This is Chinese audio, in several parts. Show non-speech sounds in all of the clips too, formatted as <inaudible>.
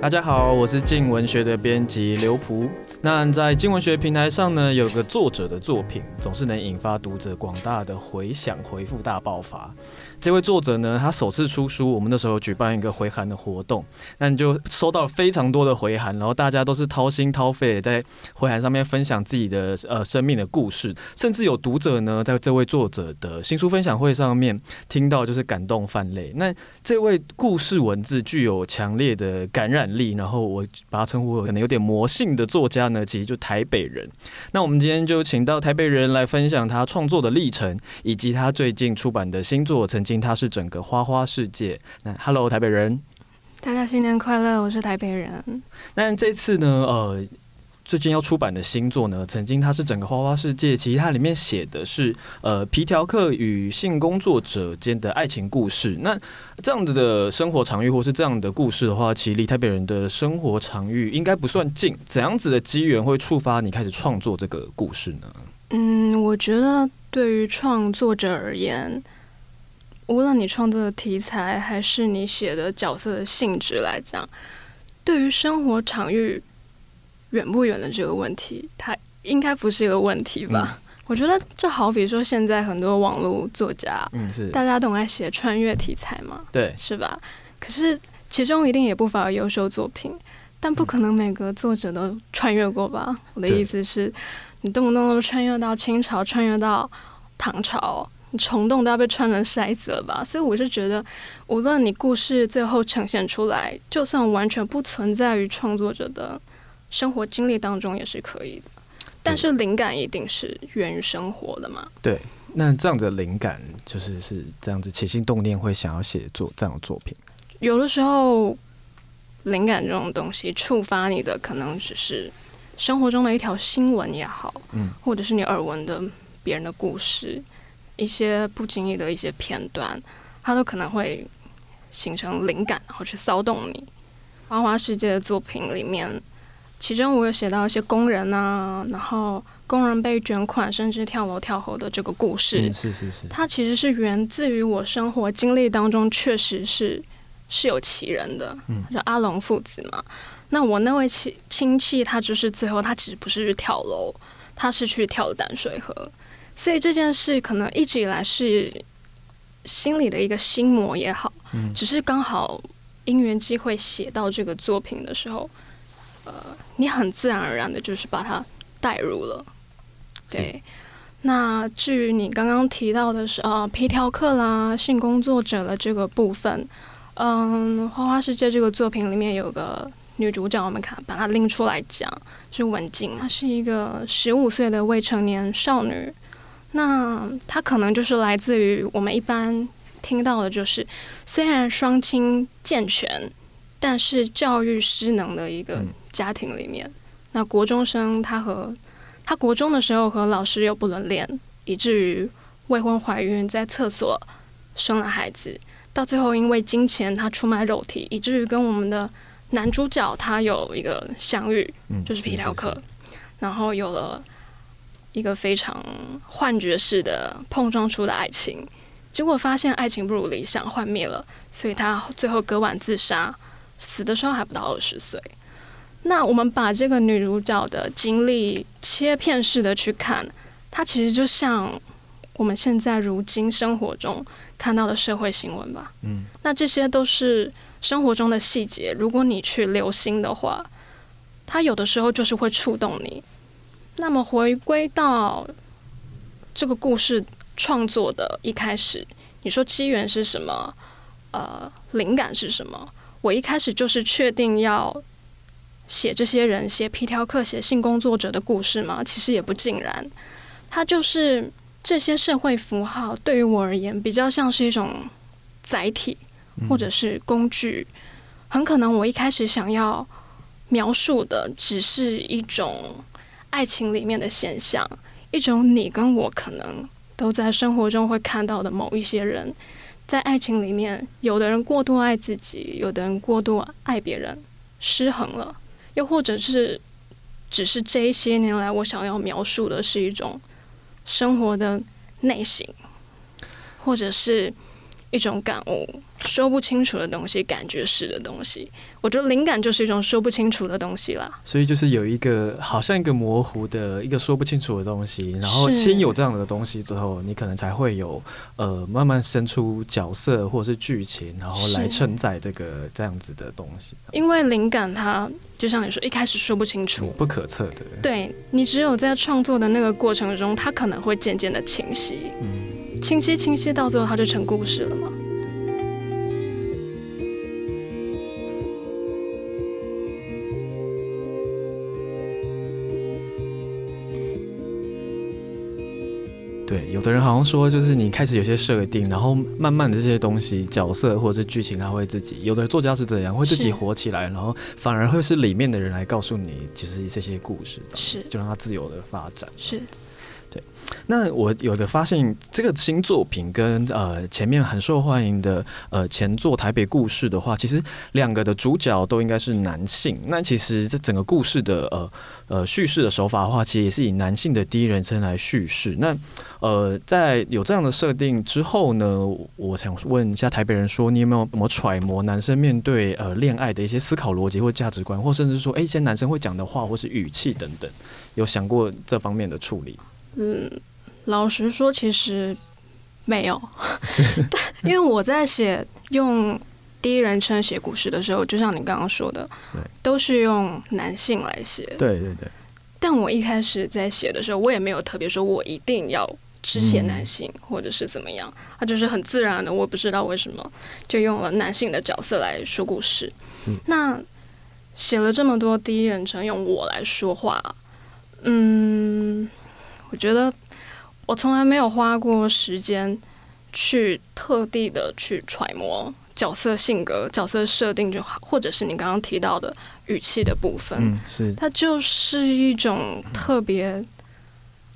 大家好，我是静文学的编辑刘璞。那在经文学平台上呢，有个作者的作品总是能引发读者广大的回响，回复大爆发。这位作者呢，他首次出书，我们那时候举办一个回函的活动，那你就收到了非常多的回函，然后大家都是掏心掏肺在回函上面分享自己的呃生命的故事，甚至有读者呢，在这位作者的新书分享会上面听到就是感动泛泪。那这位故事文字具有强烈的感染力，然后我把他称呼可能有点魔性的作家呢，其实就台北人。那我们今天就请到台北人来分享他创作的历程，以及他最近出版的新作曾经。他是整个花花世界。那 Hello 台北人，大家新年快乐！我是台北人。那这次呢，呃，最近要出版的新作呢，曾经它是整个花花世界。其实它里面写的是呃皮条客与性工作者间的爱情故事。那这样子的生活场域，或是这样的故事的话，其实离台北人的生活场域应该不算近。怎样子的机缘会触发你开始创作这个故事呢？嗯，我觉得对于创作者而言。无论你创作的题材还是你写的角色的性质来讲，对于生活场域远不远的这个问题，它应该不是一个问题吧？嗯、我觉得就好比说现在很多网络作家，嗯，是大家都爱写穿越题材嘛，对，是吧？可是其中一定也不乏优秀作品，但不可能每个作者都穿越过吧？嗯、我的意思是，你动不动都穿越到清朝，穿越到唐朝。你虫洞都要被穿成筛子了吧？所以我是觉得，无论你故事最后呈现出来，就算完全不存在于创作者的生活经历当中，也是可以的。但是灵感一定是源于生活的嘛？对，那这样子灵感就是是这样子起心动念会想要写作这样的作品。有的时候，灵感这种东西触发你的，可能只是生活中的一条新闻也好，嗯，或者是你耳闻的别人的故事。一些不经意的一些片段，它都可能会形成灵感，然后去骚动你。花花世界的作品里面，其中我有写到一些工人啊，然后工人被卷款甚至跳楼跳河的这个故事。嗯，是是是。它其实是源自于我生活经历当中，确实是是有其人的，嗯，就阿龙父子嘛。那我那位亲亲戚，他就是最后他其实不是去跳楼，他是去跳淡水河。所以这件事可能一直以来是心里的一个心魔也好，嗯，只是刚好因缘机会写到这个作品的时候，呃，你很自然而然的就是把它带入了。对，那至于你刚刚提到的是呃皮条客啦、性工作者的这个部分，嗯，花花世界这个作品里面有个女主角，我们看把它拎出来讲，是文静，她是一个十五岁的未成年少女。那她可能就是来自于我们一般听到的，就是虽然双亲健全，但是教育失能的一个家庭里面。那国中生他和他国中的时候和老师又不伦恋，以至于未婚怀孕，在厕所生了孩子，到最后因为金钱他出卖肉体，以至于跟我们的男主角他有一个相遇，就是皮条客，然后有了。一个非常幻觉式的碰撞出的爱情，结果发现爱情不如理想，幻灭了，所以他最后割腕自杀，死的时候还不到二十岁。那我们把这个女主角的经历切片式的去看，它其实就像我们现在如今生活中看到的社会新闻吧。嗯，那这些都是生活中的细节，如果你去留心的话，它有的时候就是会触动你。那么回归到这个故事创作的一开始，你说机缘是什么？呃，灵感是什么？我一开始就是确定要写这些人，写皮条客，写性工作者的故事吗？其实也不尽然，它就是这些社会符号对于我而言，比较像是一种载体或者是工具。很可能我一开始想要描述的只是一种。爱情里面的现象，一种你跟我可能都在生活中会看到的某一些人，在爱情里面，有的人过度爱自己，有的人过度爱别人，失衡了；又或者是，只是这些年来，我想要描述的是一种生活的内省，或者是一种感悟，说不清楚的东西，感觉式的东西。我觉得灵感就是一种说不清楚的东西啦。所以就是有一个好像一个模糊的一个说不清楚的东西，然后先有这样的东西之后，你可能才会有呃慢慢生出角色或者是剧情，然后来承载这个这样子的东西。因为灵感它就像你说，一开始说不清楚，不可测的。对，你只有在创作的那个过程中，它可能会渐渐的清晰。嗯。清晰清晰，到最后它就成故事了吗？对，有的人好像说，就是你开始有些设定，然后慢慢的这些东西、角色或者是剧情，他会自己。有的作家是这样，会自己火起来，然后反而会是里面的人来告诉你，其实这些故事，是就让它自由的发展。是。对，那我有的发现，这个新作品跟呃前面很受欢迎的呃前作《台北故事》的话，其实两个的主角都应该是男性。那其实这整个故事的呃呃叙事的手法的话，其实也是以男性的第一人称来叙事。那呃在有这样的设定之后呢，我想问一下台北人说，你有没有怎么揣摩男生面对呃恋爱的一些思考逻辑或价值观，或甚至说，哎，一些男生会讲的话或是语气等等，有想过这方面的处理？嗯，老实说，其实没有，<laughs> 因为我在写用第一人称写故事的时候，就像你刚刚说的，都是用男性来写。对对对。但我一开始在写的时候，我也没有特别说我一定要只写男性，或者是怎么样，它就是很自然的，我不知道为什么就用了男性的角色来说故事。那写了这么多第一人称用我来说话，嗯。我觉得我从来没有花过时间去特地的去揣摩角色性格、角色设定就好，或者是你刚刚提到的语气的部分。嗯，是。它就是一种特别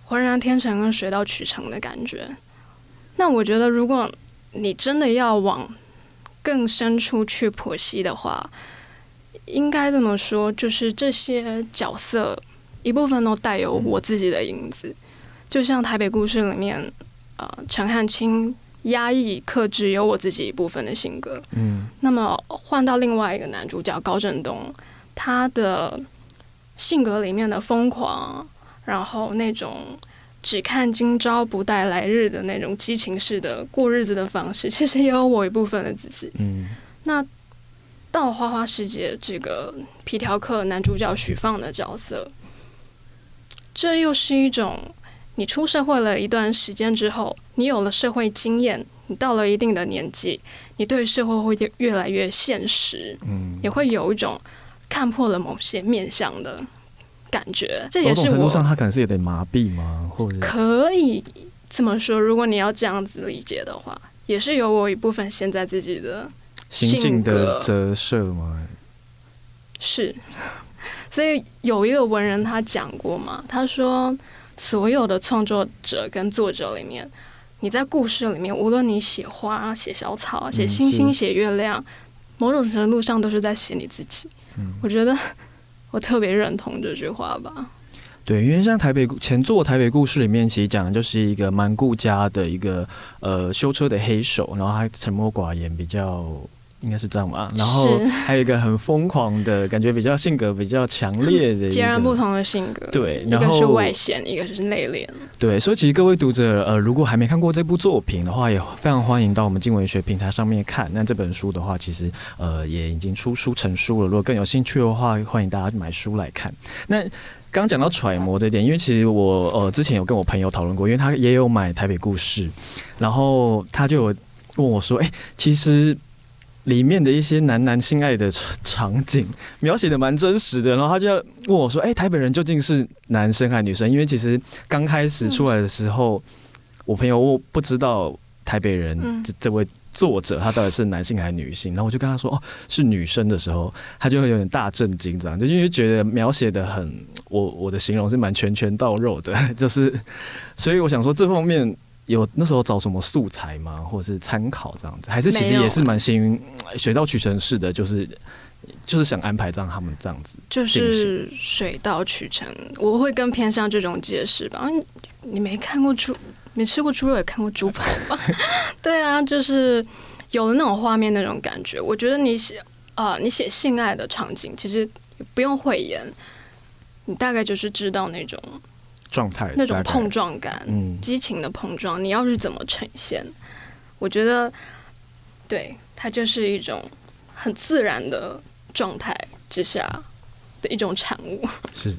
浑然天成跟水到渠成的感觉。那我觉得，如果你真的要往更深处去剖析的话，应该这么说，就是这些角色一部分都带有我自己的影子。嗯就像台北故事里面，呃，陈汉卿压抑、克制，有我自己一部分的性格。嗯，那么换到另外一个男主角高振东，他的性格里面的疯狂，然后那种只看今朝不待来日的那种激情式的过日子的方式，<laughs> 其实也有我一部分的自己。嗯，那到花花世界这个皮条客男主角许放的角色，这又是一种。你出社会了一段时间之后，你有了社会经验，你到了一定的年纪，你对社会会越来越现实，嗯，也会有一种看破了某些面相的感觉。这也是我程度上，他可能是有点麻痹吗？或者可以这么说，如果你要这样子理解的话，也是有我一部分现在自己的心境的折射吗？是，所以有一个文人他讲过嘛，他说。所有的创作者跟作者里面，你在故事里面，无论你写花、写小草、写星星、写月亮，某种程度上都是在写你自己。嗯，我觉得我特别认同这句话吧。对，因为像台北前作《台北故事》里面，其实讲的就是一个蛮顾家的一个呃修车的黑手，然后他沉默寡言，比较。应该是这样吧，然后还有一个很疯狂的感觉，比较性格比较强烈的，截然不同的性格。对，然后一个是外显，一个是内敛。对，所以其实各位读者，呃，如果还没看过这部作品的话，也非常欢迎到我们经文学平台上面看。那这本书的话，其实呃也已经出书成书了。如果更有兴趣的话，欢迎大家买书来看。那刚刚讲到揣摩这点，因为其实我呃之前有跟我朋友讨论过，因为他也有买《台北故事》，然后他就有问我说：“哎，其实。”里面的一些男男性爱的场景描写的蛮真实的，然后他就问我说：“哎、欸，台北人究竟是男生还是女生？”因为其实刚开始出来的时候，我朋友我不知道台北人这这位作者他到底是男性还是女性，然后我就跟他说：“哦，是女生的时候，他就会有点大震惊，这样就因为觉得描写的很，我我的形容是蛮拳拳到肉的，<laughs> 就是所以我想说这方面。”有那时候找什么素材吗？或者是参考这样子，还是其实也是蛮幸运，水到渠成式的，就是就是想安排这样他们这样子，就是水到渠成。我会更偏向这种解释吧。你没看过猪，没吃过猪肉，也看过猪排吧？<laughs> 对啊，就是有了那种画面那种感觉。我觉得你写啊、呃，你写性爱的场景，其实不用讳言，你大概就是知道那种状态，那种碰撞感，嗯，激情的碰撞，你要是怎么呈现？我觉得，对，它就是一种很自然的状态之下的一种产物。是。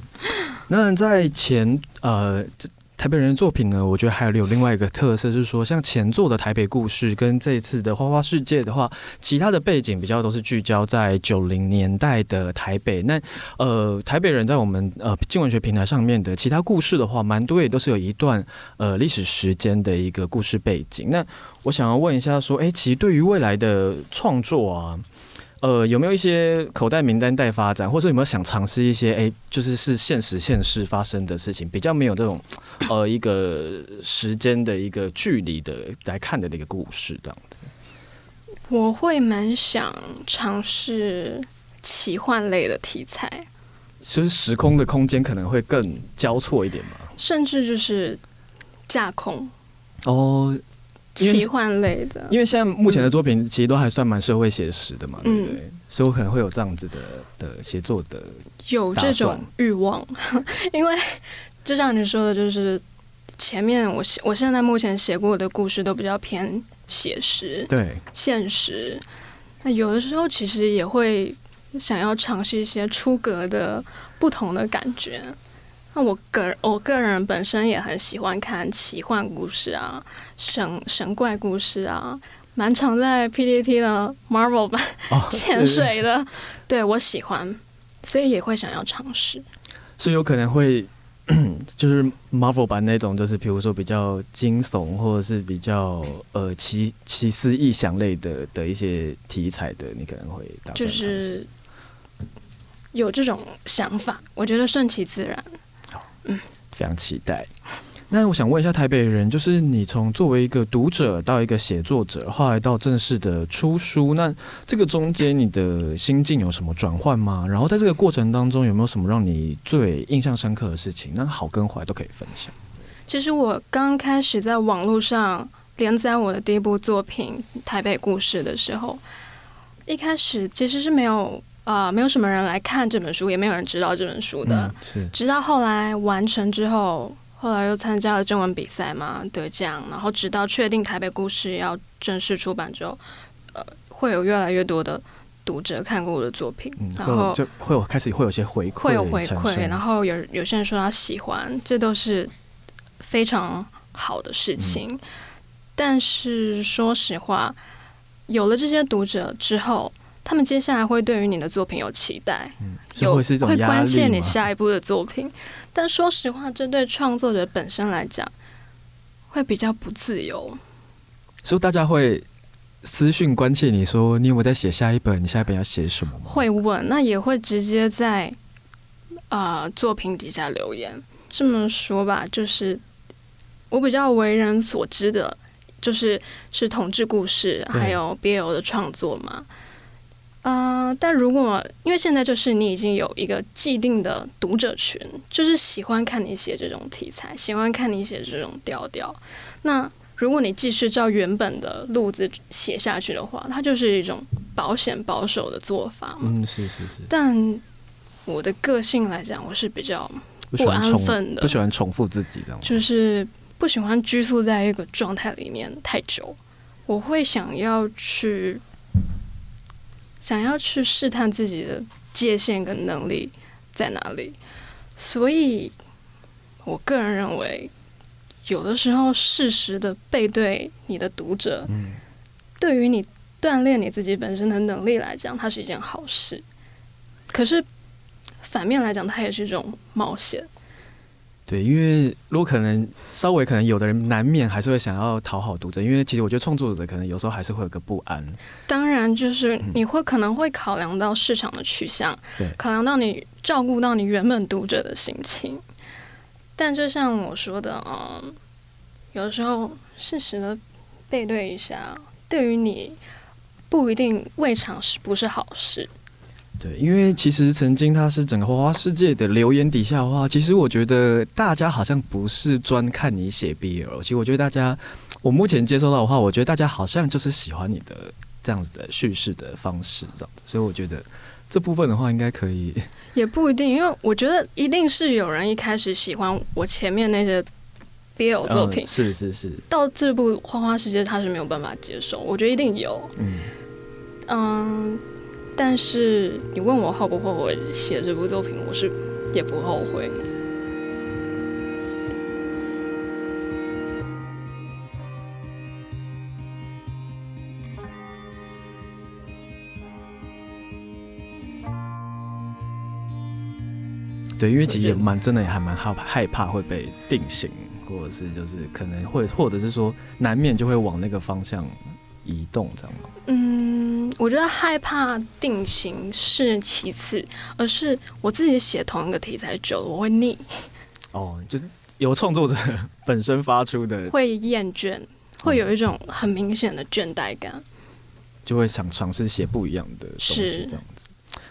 那在前呃。台北人的作品呢，我觉得还有有另外一个特色，就是说像前作的台北故事跟这一次的花花世界的话，其他的背景比较都是聚焦在九零年代的台北。那呃，台北人在我们呃镜文学平台上面的其他故事的话，蛮多也都是有一段呃历史时间的一个故事背景。那我想要问一下，说，哎，其实对于未来的创作啊。呃，有没有一些口袋名单待发展，或者有没有想尝试一些？哎、欸，就是是现实现实发生的事情，比较没有这种 <coughs> 呃一个时间的一个距离的来看的那个故事这样子。我会蛮想尝试奇幻类的题材，其实时空的空间可能会更交错一点嘛，甚至就是架空哦。奇幻类的，因为现在目前的作品其实都还算蛮社会写实的嘛，嗯、对不对？所以我可能会有这样子的的写作的有这种欲望，<laughs> 因为就像你说的，就是前面我写我现在目前写过的故事都比较偏写实，对现实。那有的时候其实也会想要尝试一些出格的不同的感觉。那我个我个人本身也很喜欢看奇幻故事啊，神神怪故事啊，蛮常在 PPT 的 Marvel 版 <laughs> 潜水的，对我喜欢，所以也会想要尝试。所以有可能会 <coughs> 就是 Marvel 版那种，就是比如说比较惊悚或者是比较呃奇奇思异想类的的一些题材的，你可能会打算就是有这种想法，我觉得顺其自然。嗯，非常期待。那我想问一下台北人，就是你从作为一个读者到一个写作者，后来到正式的出书，那这个中间你的心境有什么转换吗？然后在这个过程当中，有没有什么让你最印象深刻的事情？那好跟坏都可以分享。其实我刚开始在网络上连载我的第一部作品《台北故事》的时候，一开始其实是没有。啊、呃，没有什么人来看这本书，也没有人知道这本书的。嗯、是，直到后来完成之后，后来又参加了征文比赛嘛，得奖，然后直到确定台北故事要正式出版之后，呃，会有越来越多的读者看过我的作品，嗯、然后就会有开始会有些回馈，会有回馈，然后有有些人说他喜欢，这都是非常好的事情。嗯、但是说实话，有了这些读者之后。他们接下来会对于你的作品有期待，嗯、有会关切你下一步的作品。但说实话，这对创作者本身来讲会比较不自由。所以大家会私讯关切你说：“你有没有在写下一本？你下一本要写什么？”会问，那也会直接在啊、呃、作品底下留言。这么说吧，就是我比较为人所知的，就是是同志故事，还有 BL 的创作嘛。啊、呃，但如果因为现在就是你已经有一个既定的读者群，就是喜欢看你写这种题材，喜欢看你写这种调调。那如果你继续照原本的路子写下去的话，它就是一种保险保守的做法嘛。嗯，是是是。但我的个性来讲，我是比较不安分的，不喜欢重复自己的，就是不喜欢拘束在一个状态里面太久。我会想要去。想要去试探自己的界限跟能力在哪里，所以我个人认为，有的时候适时的背对你的读者，嗯，对于你锻炼你自己本身的能力来讲，它是一件好事。可是反面来讲，它也是一种冒险。对，因为如果可能，稍微可能有的人难免还是会想要讨好读者，因为其实我觉得创作者可能有时候还是会有个不安。当然，就是你会可能会考量到市场的取向，对，考量到你照顾到你原本读者的心情。但就像我说的，嗯，有的时候适时的背对一下，对于你不一定未尝是不是好事。对，因为其实曾经他是整个花花世界的留言底下的话，其实我觉得大家好像不是专看你写 BL，其实我觉得大家，我目前接收到的话，我觉得大家好像就是喜欢你的这样子的叙事的方式，这样子。所以我觉得这部分的话，应该可以。<laughs> 也不一定，因为我觉得一定是有人一开始喜欢我前面那些 BL 作品，嗯，是是是，到这部《花花世界》他是没有办法接受，我觉得一定有。嗯嗯，但是你问我后不后悔写这部作品，我是也不后悔。对，因为其实也蛮真的，也还蛮害怕害怕会被定型，或者是就是可能会，或者是说难免就会往那个方向移动，这样吗？嗯，我觉得害怕定型是其次，而是我自己写同一个题材久了，我会腻。哦，就是由创作者本身发出的，会厌倦，会有一种很明显的倦怠感，就会想尝试写不一样的东西，这样子。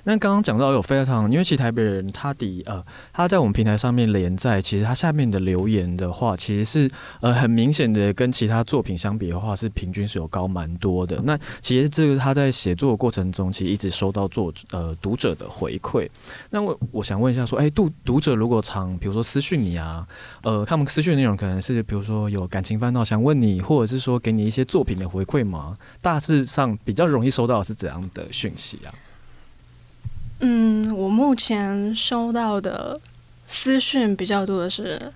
那刚刚讲到有非常，因为其实台北人他的呃他在我们平台上面连载，其实他下面的留言的话，其实是呃很明显的跟其他作品相比的话，是平均是有高蛮多的。那其实这个他在写作的过程中，其实一直收到作者呃读者的回馈。那我我想问一下说，哎，读读者如果常比如说私讯你啊，呃，他们私讯的内容可能是比如说有感情烦恼想问你，或者是说给你一些作品的回馈吗？大致上比较容易收到的是怎样的讯息啊？目前收到的私讯比较多的是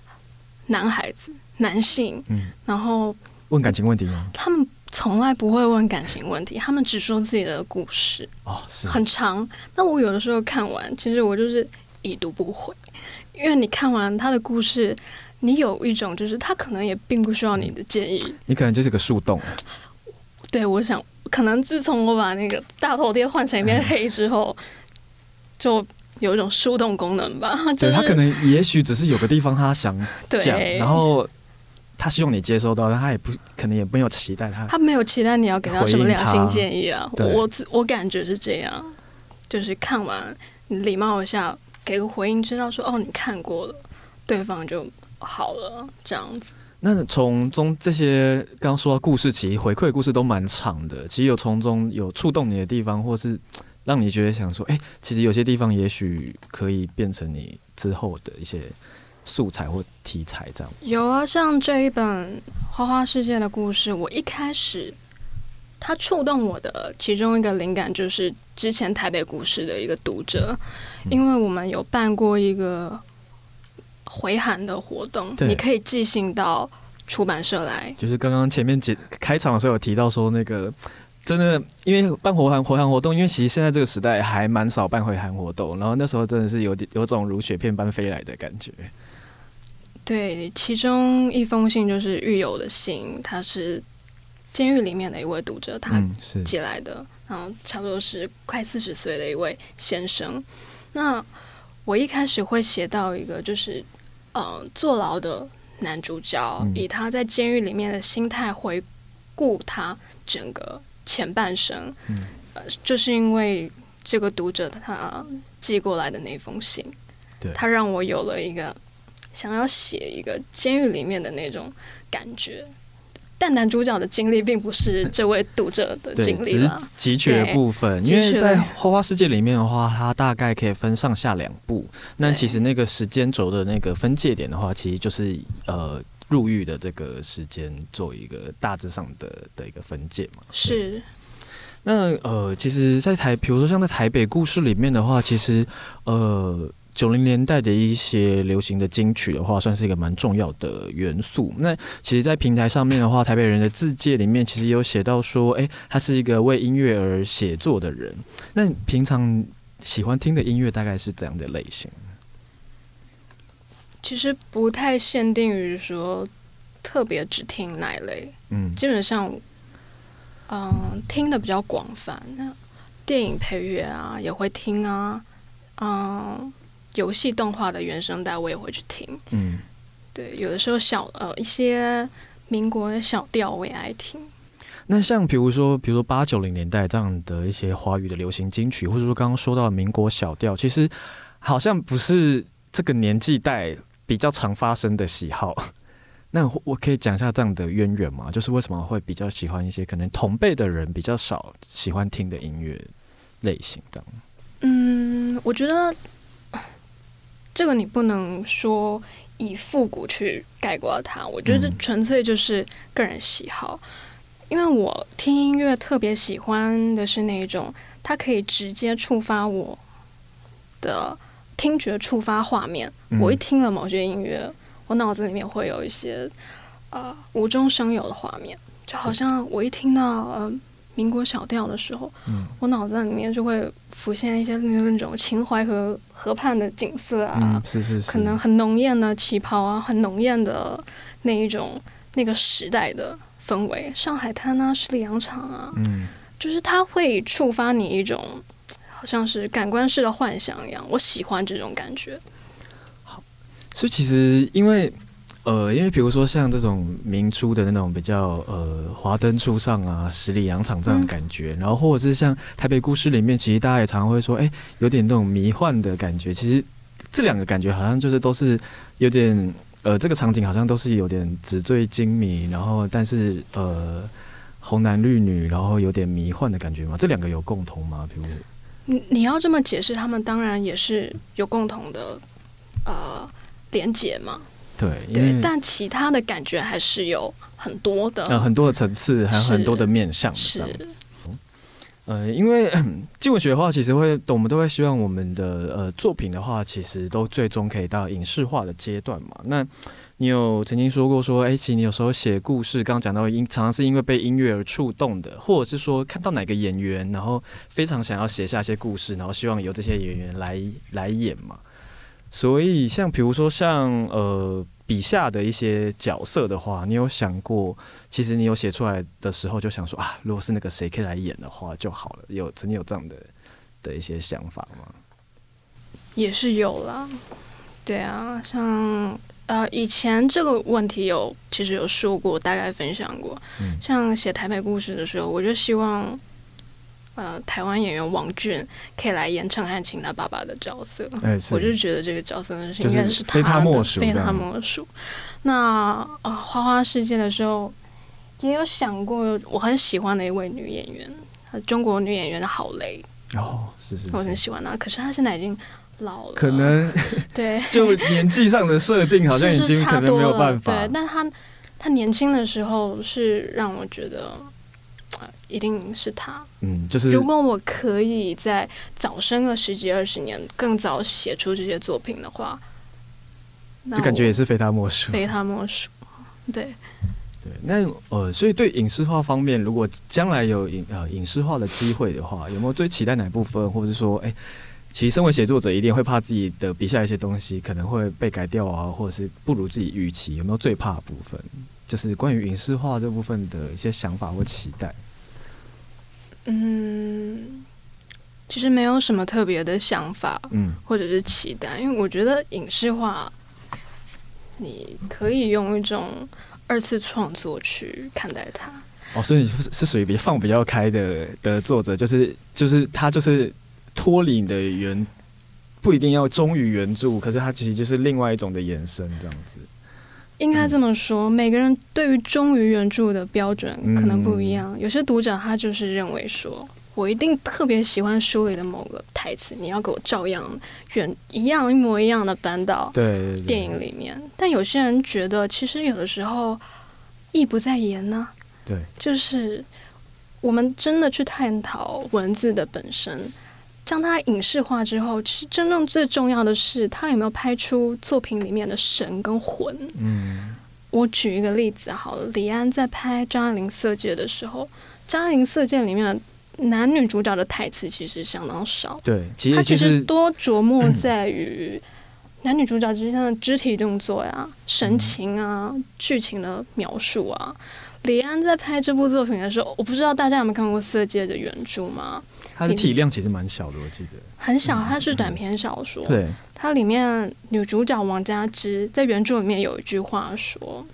男孩子、男性，嗯，然后问感情问题吗？他们从来不会问感情问题，他们只说自己的故事。哦，是很长。那我有的时候看完，其实我就是已读不回，因为你看完他的故事，你有一种就是他可能也并不需要你的建议，你可能就是个树洞。对，我想可能自从我把那个大头贴换成一片黑之后。嗯就有一种树洞功能吧，就是、对他可能也许只是有个地方他想讲，然后他希望你接收到，但他也不可能也没有期待他，他没有期待你要给他什么良心建议啊。我我感觉是这样，就是看完你礼貌一下，给个回应，知道说哦你看过了，对方就好了，这样子。那从中这些刚刚说到故事，其实回馈的故事都蛮长的，其实有从中有触动你的地方，或是。让你觉得想说，哎、欸，其实有些地方也许可以变成你之后的一些素材或题材，这样。有啊，像这一本《花花世界》的故事，我一开始它触动我的其中一个灵感就是之前台北故事的一个读者，因为我们有办过一个回函的活动，你可以寄信到出版社来。就是刚刚前面解开场的时候有提到说那个。真的，因为办回函回函活动，因为其实现在这个时代还蛮少办回函活动，然后那时候真的是有点有种如雪片般飞来的感觉。对，其中一封信就是狱友的信，他是监狱里面的一位读者，他寄来的，嗯、然后差不多是快四十岁的一位先生。那我一开始会写到一个，就是呃，坐牢的男主角、嗯、以他在监狱里面的心态回顾他整个。前半生，呃，就是因为这个读者他寄过来的那封信，对，他让我有了一个想要写一个监狱里面的那种感觉。但男主角的经历并不是这位读者的经历了，只是汲取的部分。因为在《花花世界》里面的话，它大概可以分上下两部。那其实那个时间轴的那个分界点的话，其实就是呃。入狱的这个时间做一个大致上的的一个分界嘛。是。那呃，其实，在台，比如说像在台北故事里面的话，其实呃，九零年代的一些流行的金曲的话，算是一个蛮重要的元素。那其实，在平台上面的话，台北人的自介里面其实有写到说，哎，他是一个为音乐而写作的人。那平常喜欢听的音乐大概是怎样的类型？其实不太限定于说特别只听哪一类，嗯，基本上，嗯、呃，听的比较广泛。那电影配乐啊也会听啊，嗯、呃，游戏动画的原声带我也会去听，嗯，对，有的时候小呃一些民国的小调我也爱听。那像比如说，比如说八九零年代这样的一些华语的流行金曲，或者说刚刚说到的民国小调，其实好像不是这个年纪带比较常发生的喜好，<laughs> 那我可以讲一下这样的渊源吗？就是为什么会比较喜欢一些可能同辈的人比较少喜欢听的音乐类型这样？嗯，我觉得 <sighs> 这个你不能说以复古去概括它。我觉得这纯粹就是个人喜好，嗯、因为我听音乐特别喜欢的是那种，它可以直接触发我的听觉，触发画面。嗯、我一听了某些音乐，我脑子里面会有一些呃无中生有的画面，就好像我一听到呃。民国小调的时候，嗯、我脑子里面就会浮现一些那种秦淮河河畔的景色啊，嗯、是是是，可能很浓艳的旗袍啊，很浓艳的那一种那个时代的氛围，上海滩啊，十里洋场啊，嗯，就是它会触发你一种好像是感官式的幻想一样，我喜欢这种感觉。好，所以其实因为。呃，因为比如说像这种明初的那种比较呃华灯初上啊，十里洋场这样的感觉，然后或者是像台北故事里面，其实大家也常常会说，哎，有点那种迷幻的感觉。其实这两个感觉好像就是都是有点呃，这个场景好像都是有点纸醉金迷，然后但是呃红男绿女，然后有点迷幻的感觉嘛。这两个有共同吗？比如你你要这么解释，他们当然也是有共同的呃连结嘛。对，对，但其他的感觉还是有很多的，呃，很多的层次，还有很多的面向这样子。呃，因为 <clears throat> 纪文学的话，其实会，我们都会希望我们的呃作品的话，其实都最终可以到影视化的阶段嘛。那你有曾经说过说，哎，其实你有时候写故事，刚刚讲到因，常常是因为被音乐而触动的，或者是说看到哪个演员，然后非常想要写下一些故事，然后希望由这些演员来来演嘛。所以，像比如说像呃笔下的一些角色的话，你有想过，其实你有写出来的时候就想说啊，如果是那个谁可以来演的话就好了。有曾经有这样的的一些想法吗？也是有啦，对啊，像呃以前这个问题有其实有说过，大概分享过，嗯、像写台北故事的时候，我就希望。呃，台湾演员王俊可以来演陈汉卿他爸爸的角色，欸、我就觉得这个角色是应该是非他莫属。非他莫属。那啊、呃，花花世界的时候也有想过，我很喜欢的一位女演员，中国女演员的郝蕾。哦，是是，是，我很喜欢她，可是她现在已经老了，可能对，<laughs> 就年纪上的设定好像已经可能没有办法。对，但她她年轻的时候是让我觉得。一定是他，嗯，就是如果我可以在早生个十几二十年，更早写出这些作品的话，就感觉也是非他莫属，非他莫属。对，对，那呃，所以对影视化方面，如果将来有影呃影视化的机会的话，有没有最期待哪部分，或者是说，哎、欸，其实身为写作者，一定会怕自己的笔下一些东西可能会被改掉啊，或者是不如自己预期，有没有最怕的部分？就是关于影视化这部分的一些想法或期待。嗯，其实没有什么特别的想法，嗯，或者是期待，因为我觉得影视化，你可以用一种二次创作去看待它。哦，所以你是是属于比较放比较开的的作者，就是就是他就是脱离你的原，不一定要忠于原著，可是他其实就是另外一种的延伸，这样子。应该这么说，嗯、每个人对于忠于原著的标准可能不一样。嗯、有些读者他就是认为说，我一定特别喜欢书里的某个台词，你要给我照样原一样一模一样的搬到电影里面。对对对，但有些人觉得，其实有的时候意不在言呢、啊。对，就是我们真的去探讨文字的本身。将它影视化之后，其实真正最重要的是，它有没有拍出作品里面的神跟魂。嗯，我举一个例子好了，李安在拍张爱玲色戒的时候，张爱玲色戒里面男女主角的台词其实相当少。对，其实他其实多琢磨在于 <clears throat> 男女主角之间的肢体动作呀、神情啊、剧情的描述啊。李安在拍这部作品的时候，我不知道大家有没有看过《色戒》的原著吗？它的体量其实蛮小的，我记得很小，它是短篇小说。嗯、对，它里面女主角王佳芝在原著里面有一句话说：“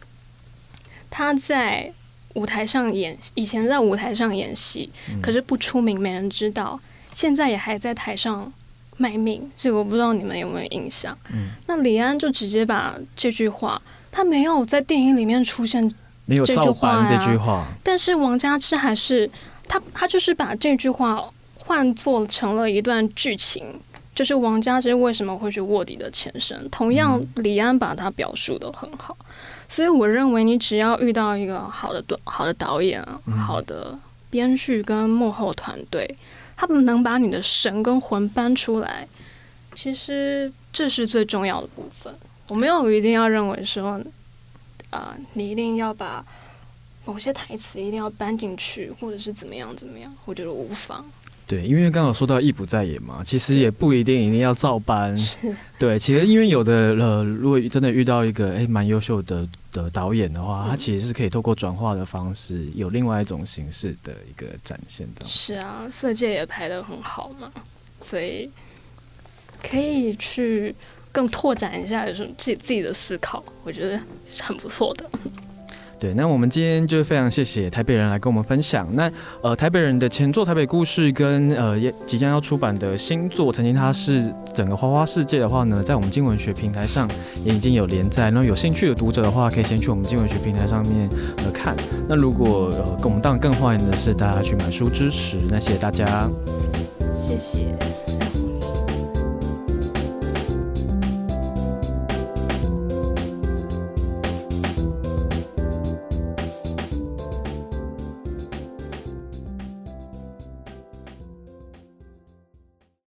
她在舞台上演，以前在舞台上演戏，嗯、可是不出名，没人知道。现在也还在台上卖命。”这个我不知道你们有没有印象？嗯，那李安就直接把这句话。他没有在电影里面出现没有照搬这句话，但是王佳芝还是他，他就是把这句话换做成了一段剧情，就是王佳芝为什么会去卧底的前身。同样，李安把他表述的很好，所以我认为你只要遇到一个好的导好的导演啊，好的编剧跟幕后团队，他们能把你的神跟魂搬出来，其实这是最重要的部分。我没有一定要认为说。啊、呃，你一定要把某些台词一定要搬进去，或者是怎么样怎么样？我觉得无妨。对，因为刚好说到艺不在演嘛，其实也不一定一定要照搬。对，其实因为有的呃，如果真的遇到一个诶蛮优秀的的导演的话，他其实是可以透过转化的方式，有另外一种形式的一个展现的。是啊，色戒也拍的很好嘛，所以可以去。更拓展一下，就是自己自己的思考，我觉得是很不错的。<laughs> 对，那我们今天就非常谢谢台北人来跟我们分享。那呃，台北人的前作《台北故事》跟呃即将要出版的新作，曾经他是整个花花世界的话呢，在我们经文学平台上也已经有连载。那有兴趣的读者的话，可以先去我们经文学平台上面呃看。那如果呃，跟我们当然更欢迎的是大家去买书支持。那谢谢大家，谢谢。